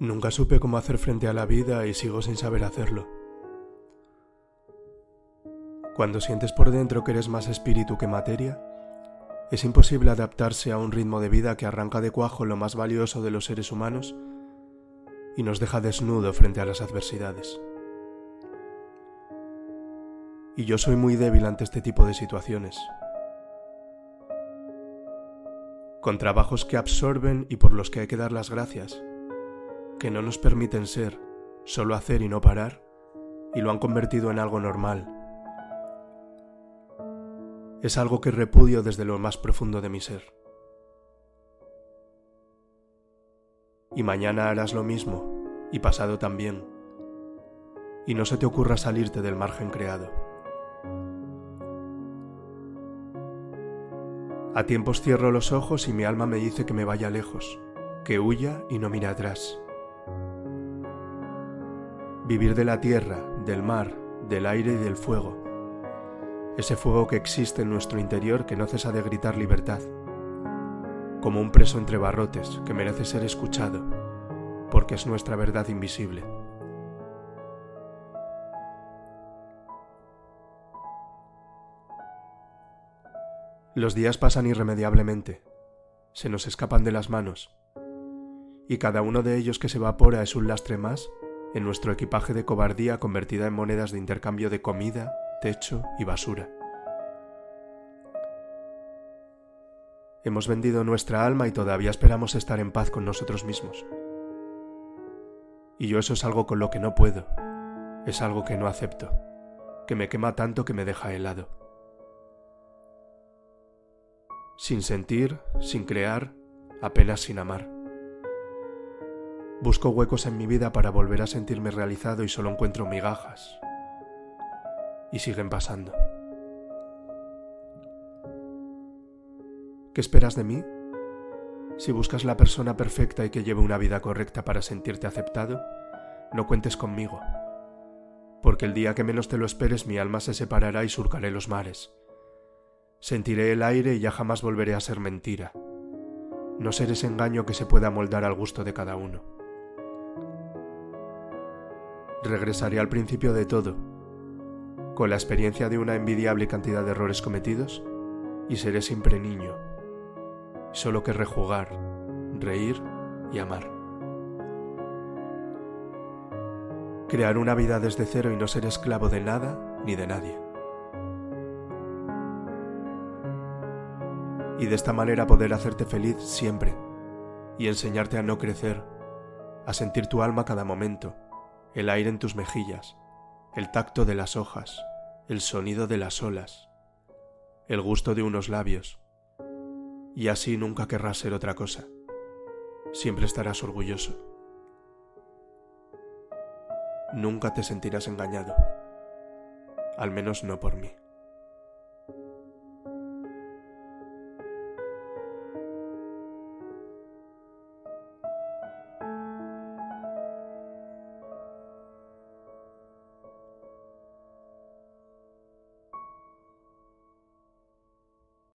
Nunca supe cómo hacer frente a la vida y sigo sin saber hacerlo. Cuando sientes por dentro que eres más espíritu que materia, es imposible adaptarse a un ritmo de vida que arranca de cuajo lo más valioso de los seres humanos y nos deja desnudo frente a las adversidades. Y yo soy muy débil ante este tipo de situaciones. Con trabajos que absorben y por los que hay que dar las gracias que no nos permiten ser, solo hacer y no parar, y lo han convertido en algo normal. Es algo que repudio desde lo más profundo de mi ser. Y mañana harás lo mismo, y pasado también, y no se te ocurra salirte del margen creado. A tiempos cierro los ojos y mi alma me dice que me vaya lejos, que huya y no mire atrás vivir de la tierra, del mar, del aire y del fuego. Ese fuego que existe en nuestro interior que no cesa de gritar libertad, como un preso entre barrotes que merece ser escuchado, porque es nuestra verdad invisible. Los días pasan irremediablemente, se nos escapan de las manos, y cada uno de ellos que se evapora es un lastre más en nuestro equipaje de cobardía convertida en monedas de intercambio de comida, techo y basura. Hemos vendido nuestra alma y todavía esperamos estar en paz con nosotros mismos. Y yo eso es algo con lo que no puedo, es algo que no acepto, que me quema tanto que me deja helado. Sin sentir, sin crear, apenas sin amar. Busco huecos en mi vida para volver a sentirme realizado y solo encuentro migajas. Y siguen pasando. ¿Qué esperas de mí? Si buscas la persona perfecta y que lleve una vida correcta para sentirte aceptado, no cuentes conmigo. Porque el día que menos te lo esperes mi alma se separará y surcaré los mares. Sentiré el aire y ya jamás volveré a ser mentira. No seré ese engaño que se pueda moldar al gusto de cada uno regresaré al principio de todo, con la experiencia de una envidiable cantidad de errores cometidos, y seré siempre niño. Solo que rejugar, reír y amar. Crear una vida desde cero y no ser esclavo de nada ni de nadie. Y de esta manera poder hacerte feliz siempre y enseñarte a no crecer, a sentir tu alma cada momento el aire en tus mejillas, el tacto de las hojas, el sonido de las olas, el gusto de unos labios. Y así nunca querrás ser otra cosa. Siempre estarás orgulloso. Nunca te sentirás engañado. Al menos no por mí.